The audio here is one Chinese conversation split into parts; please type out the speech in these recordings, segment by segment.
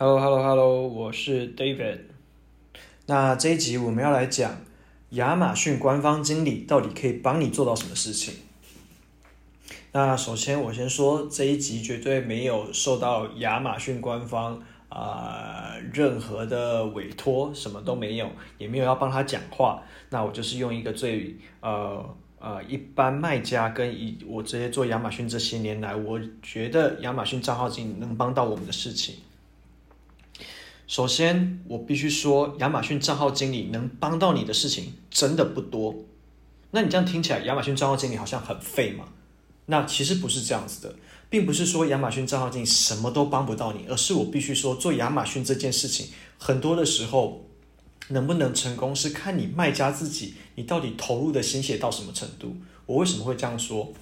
Hello，Hello，Hello，我是 David。那这一集我们要来讲亚马逊官方经理到底可以帮你做到什么事情。那首先我先说，这一集绝对没有受到亚马逊官方啊、任何的委托，什么都没有，也没有要帮他讲话。那我就是用一个最呃呃一般卖家跟以我这些做亚马逊这些年来，我觉得亚马逊账号经理能帮到我们的事情。首先，我必须说，亚马逊账号经理能帮到你的事情真的不多。那你这样听起来，亚马逊账号经理好像很废嘛？那其实不是这样子的，并不是说亚马逊账号经理什么都帮不到你，而是我必须说，做亚马逊这件事情，很多的时候能不能成功，是看你卖家自己，你到底投入的心血到什么程度。我为什么会这样说？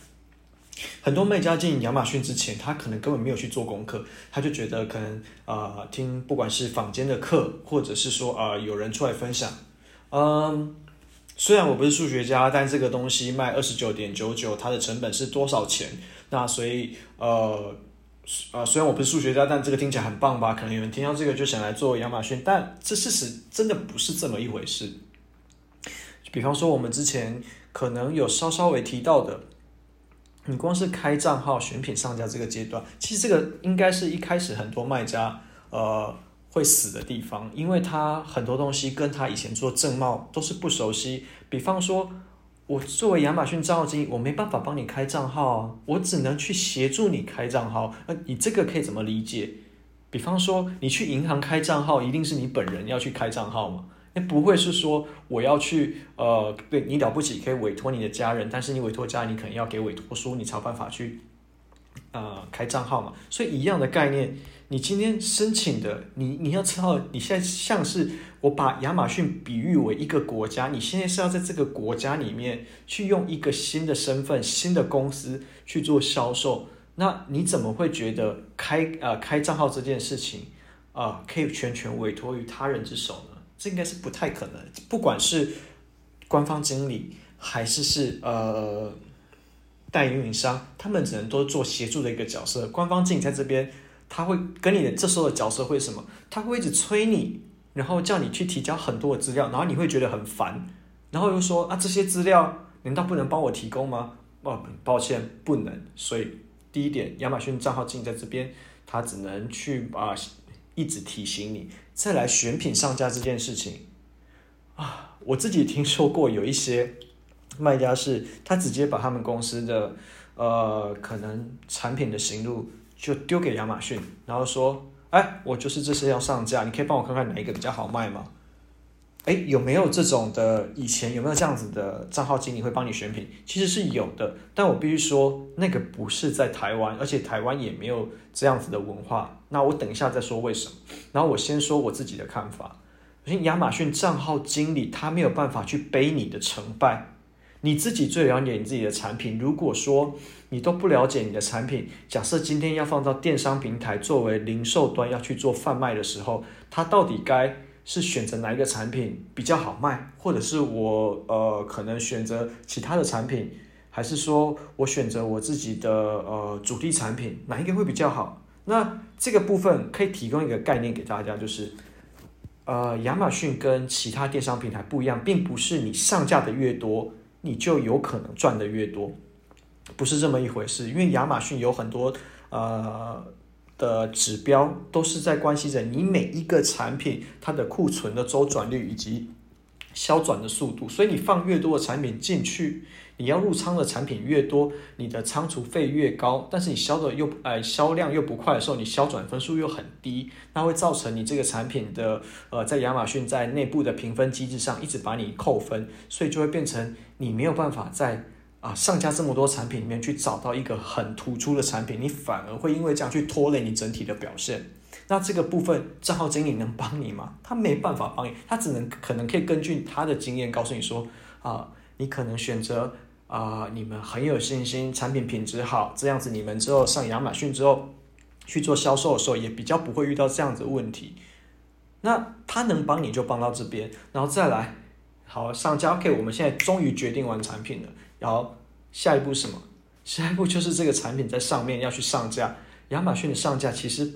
很多卖家进亚马逊之前，他可能根本没有去做功课，他就觉得可能啊、呃、听不管是坊间的课，或者是说啊、呃、有人出来分享，嗯，虽然我不是数学家，但这个东西卖二十九点九九，它的成本是多少钱？那所以呃呃虽然我不是数学家，但这个听起来很棒吧？可能有人听到这个就想来做亚马逊，但这事实真的不是这么一回事。比方说我们之前可能有稍稍微提到的。你光是开账号选品上架这个阶段，其实这个应该是一开始很多卖家呃会死的地方，因为他很多东西跟他以前做正贸都是不熟悉。比方说，我作为亚马逊账号经理，我没办法帮你开账号啊，我只能去协助你开账号。那你这个可以怎么理解？比方说，你去银行开账号，一定是你本人要去开账号不会是说我要去呃，对你了不起可以委托你的家人，但是你委托家人，你可能要给委托书，你才有办法去呃开账号嘛。所以一样的概念，你今天申请的，你你要知道，你现在像是我把亚马逊比喻为一个国家，你现在是要在这个国家里面去用一个新的身份、新的公司去做销售，那你怎么会觉得开呃开账号这件事情啊、呃、可以全权委托于他人之手呢？这应该是不太可能，不管是官方经理还是是呃代运营商，他们只能都做协助的一个角色。官方经理在这边，他会跟你的这时候的角色会什么？他会一直催你，然后叫你去提交很多的资料，然后你会觉得很烦，然后又说啊，这些资料难道不能帮我提供吗？哦，抱歉，不能。所以第一点，亚马逊账号经理在这边，他只能去啊。一直提醒你再来选品上架这件事情啊，我自己听说过有一些卖家是，他直接把他们公司的呃可能产品的行路就丢给亚马逊，然后说，哎，我就是这些要上架，你可以帮我看看哪一个比较好卖吗？哎，有没有这种的？以前有没有这样子的账号经理会帮你选品？其实是有的，但我必须说，那个不是在台湾，而且台湾也没有这样子的文化。那我等一下再说为什么。然后我先说我自己的看法。首先，亚马逊账号经理他没有办法去背你的成败，你自己最了解你自己的产品。如果说你都不了解你的产品，假设今天要放到电商平台作为零售端要去做贩卖的时候，它到底该？是选择哪一个产品比较好卖，或者是我呃可能选择其他的产品，还是说我选择我自己的呃主力产品，哪一个会比较好？那这个部分可以提供一个概念给大家，就是呃亚马逊跟其他电商平台不一样，并不是你上架的越多，你就有可能赚的越多，不是这么一回事。因为亚马逊有很多呃。的指标都是在关系着你每一个产品它的库存的周转率以及销转的速度，所以你放越多的产品进去，你要入仓的产品越多，你的仓储费越高，但是你销的又呃销量又不快的时候，你销转分数又很低，那会造成你这个产品的呃在亚马逊在内部的评分机制上一直把你扣分，所以就会变成你没有办法在。啊，上架这么多产品里面去找到一个很突出的产品，你反而会因为这样去拖累你整体的表现。那这个部分账号经理能帮你吗？他没办法帮你，他只能可能可以根据他的经验告诉你说，啊，你可能选择啊，你们很有信心，产品品质好，这样子你们之后上亚马逊之后去做销售的时候也比较不会遇到这样子的问题。那他能帮你就帮到这边，然后再来，好，上交 OK，我们现在终于决定完产品了。然后下一步什么？下一步就是这个产品在上面要去上架。亚马逊的上架其实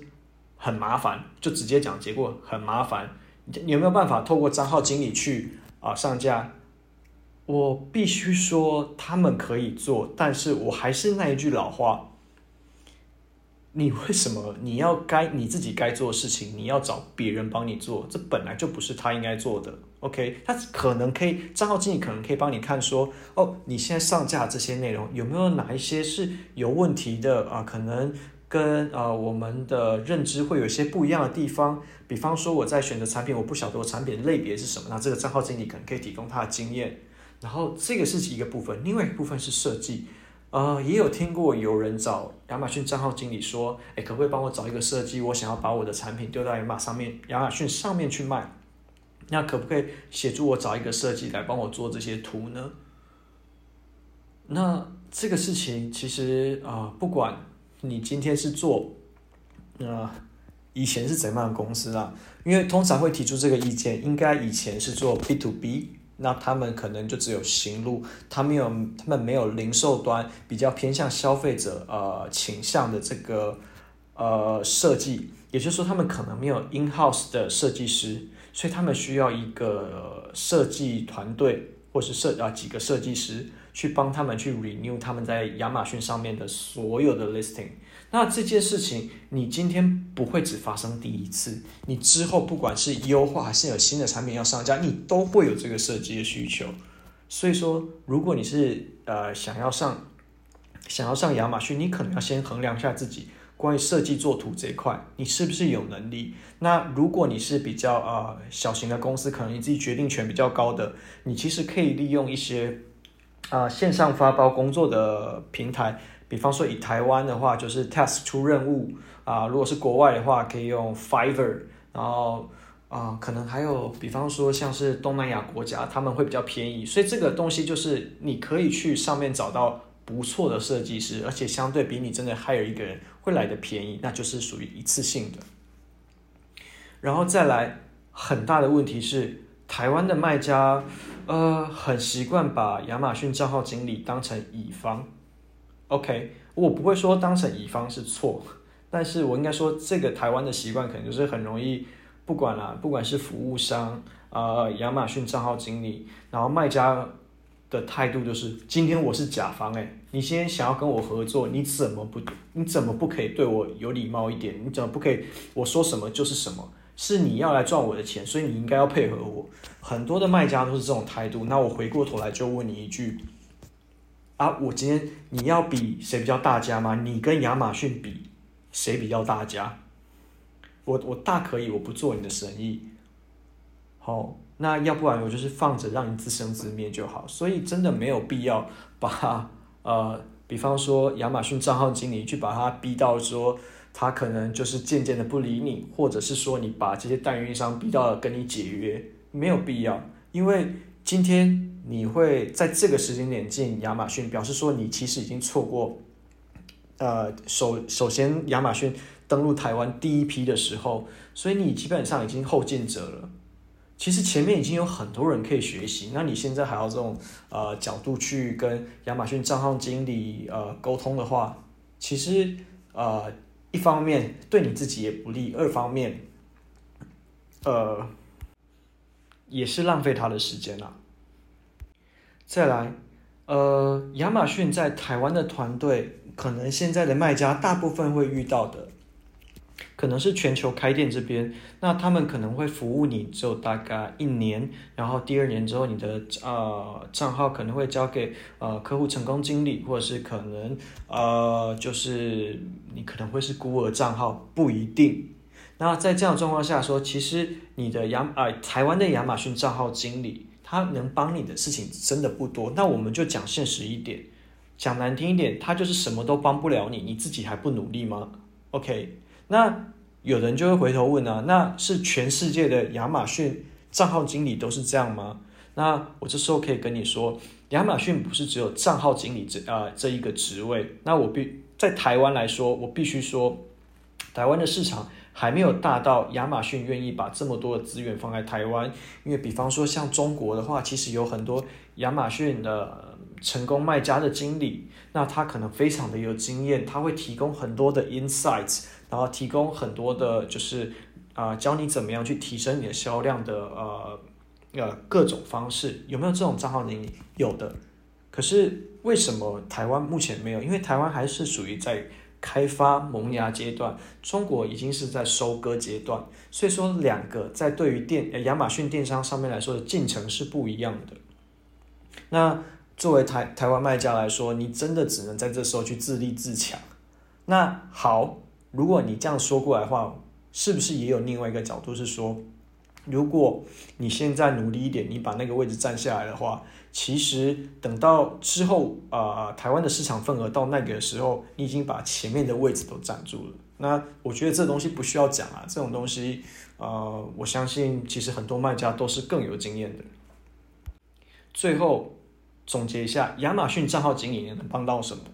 很麻烦，就直接讲结果很麻烦。你有没有办法透过账号经理去啊上架？我必须说他们可以做，但是我还是那一句老话。你为什么你要该你自己该做的事情，你要找别人帮你做？这本来就不是他应该做的。OK，他可能可以账号经理可能可以帮你看说，哦，你现在上架这些内容有没有哪一些是有问题的啊？可能跟呃我们的认知会有一些不一样的地方。比方说我在选择产品，我不晓得我产品类别是什么，那这个账号经理可能可以提供他的经验。然后这个是一个部分，另外一部分是设计。呃，也有听过有人找亚马逊账号经理说，哎，可不可以帮我找一个设计？我想要把我的产品丢到亚马上面，亚马逊上面去卖。那可不可以协助我找一个设计来帮我做这些图呢？那这个事情其实啊、呃，不管你今天是做，呃，以前是怎样的公司啊？因为通常会提出这个意见，应该以前是做 B to B。那他们可能就只有行路，他没有，他们没有零售端比较偏向消费者呃倾向的这个呃设计，也就是说他们可能没有 in house 的设计师，所以他们需要一个设计团队或是设啊几个设计师去帮他们去 renew 他们在亚马逊上面的所有的 listing。那这件事情，你今天不会只发生第一次，你之后不管是优化还是有新的产品要上架，你都会有这个设计的需求。所以说，如果你是呃想要上想要上亚马逊，你可能要先衡量一下自己关于设计做图这一块，你是不是有能力。那如果你是比较呃小型的公司，可能你自己决定权比较高的，你其实可以利用一些啊、线上发包工作的平台。比方说，以台湾的话，就是 task 出任务啊；如果是国外的话，可以用 Fiverr。然后啊，可能还有，比方说像是东南亚国家，他们会比较便宜。所以这个东西就是你可以去上面找到不错的设计师，而且相对比你真的 hire 一个人会来的便宜，那就是属于一次性的。然后再来，很大的问题是，台湾的卖家呃很习惯把亚马逊账号经理当成乙方。OK，我不会说当成乙方是错，但是我应该说这个台湾的习惯可能就是很容易，不管啦，不管是服务商啊、亚马逊账号经理，然后卖家的态度就是，今天我是甲方，诶，你今天想要跟我合作，你怎么不，你怎么不可以对我有礼貌一点？你怎么不可以我说什么就是什么？是你要来赚我的钱，所以你应该要配合我。很多的卖家都是这种态度，那我回过头来就问你一句。啊，我今天你要比谁比较大家吗？你跟亚马逊比，谁比较大家？我我大可以，我不做你的生意。好，那要不然我就是放着让你自生自灭就好。所以真的没有必要把呃，比方说亚马逊账号经理去把他逼到说他可能就是渐渐的不理你，或者是说你把这些代运营商逼到了跟你解约，没有必要，因为。今天你会在这个时间点进亚马逊，表示说你其实已经错过，呃，首首先亚马逊登陆台湾第一批的时候，所以你基本上已经后进者了。其实前面已经有很多人可以学习，那你现在还要这种呃角度去跟亚马逊账号经理呃沟通的话，其实呃一方面对你自己也不利，二方面呃也是浪费他的时间啊。再来，呃，亚马逊在台湾的团队，可能现在的卖家大部分会遇到的，可能是全球开店这边，那他们可能会服务你只有大概一年，然后第二年之后，你的呃账号可能会交给呃客户成功经理，或者是可能呃就是你可能会是孤儿账号，不一定。那在这样状况下说，其实你的亚呃台湾的亚马逊账号经理。他能帮你的事情真的不多，那我们就讲现实一点，讲难听一点，他就是什么都帮不了你，你自己还不努力吗？OK，那有人就会回头问啊，那是全世界的亚马逊账号经理都是这样吗？那我这时候可以跟你说，亚马逊不是只有账号经理这啊、呃、这一个职位，那我必在台湾来说，我必须说，台湾的市场。还没有大到亚马逊愿意把这么多的资源放在台湾，因为比方说像中国的话，其实有很多亚马逊的成功卖家的经理，那他可能非常的有经验，他会提供很多的 insights，然后提供很多的，就是啊、教你怎么样去提升你的销量的呃呃各种方式，有没有这种账号经理？有的。可是为什么台湾目前没有？因为台湾还是属于在开发萌芽阶段，中国已经是在收割阶段，所以说两个在对于电亚马逊电商上面来说的进程是不一样的。那作为台台湾卖家来说，你真的只能在这时候去自立自强。那好，如果你这样说过来的话，是不是也有另外一个角度是说，如果你现在努力一点，你把那个位置占下来的话，其实等到之后啊、呃，台湾的市场份额到那个时候，你已经把前面的位置都占住了。那我觉得这东西不需要讲啊，这种东西，呃，我相信其实很多卖家都是更有经验的。最后总结一下，亚马逊账号经理能帮到什么？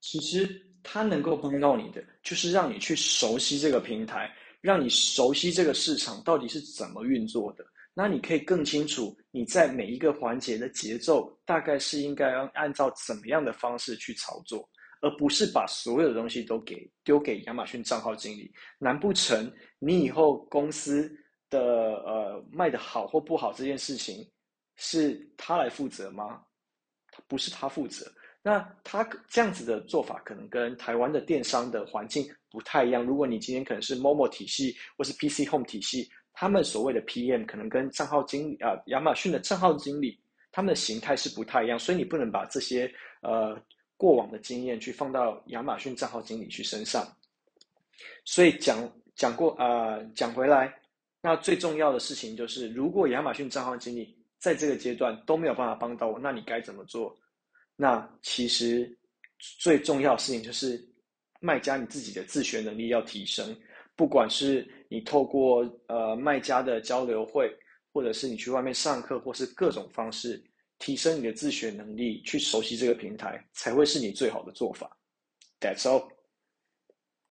其实它能够帮到你的，就是让你去熟悉这个平台，让你熟悉这个市场到底是怎么运作的。那你可以更清楚你在每一个环节的节奏，大概是应该要按照怎么样的方式去操作，而不是把所有的东西都给丢给亚马逊账号经理。难不成你以后公司的呃卖得好或不好这件事情？是他来负责吗？不是他负责。那他这样子的做法，可能跟台湾的电商的环境不太一样。如果你今天可能是 Momo 体系或是 PC Home 体系，他们所谓的 PM 可能跟账号经理啊，亚马逊的账号经理，他们的形态是不太一样。所以你不能把这些呃过往的经验去放到亚马逊账号经理去身上。所以讲讲过啊，讲回来，那最重要的事情就是，如果亚马逊账号经理在这个阶段都没有办法帮到我，那你该怎么做？那其实最重要的事情就是卖家你自己的自学能力要提升，不管是你透过呃卖家的交流会，或者是你去外面上课，或是各种方式提升你的自学能力，去熟悉这个平台，才会是你最好的做法。That's all.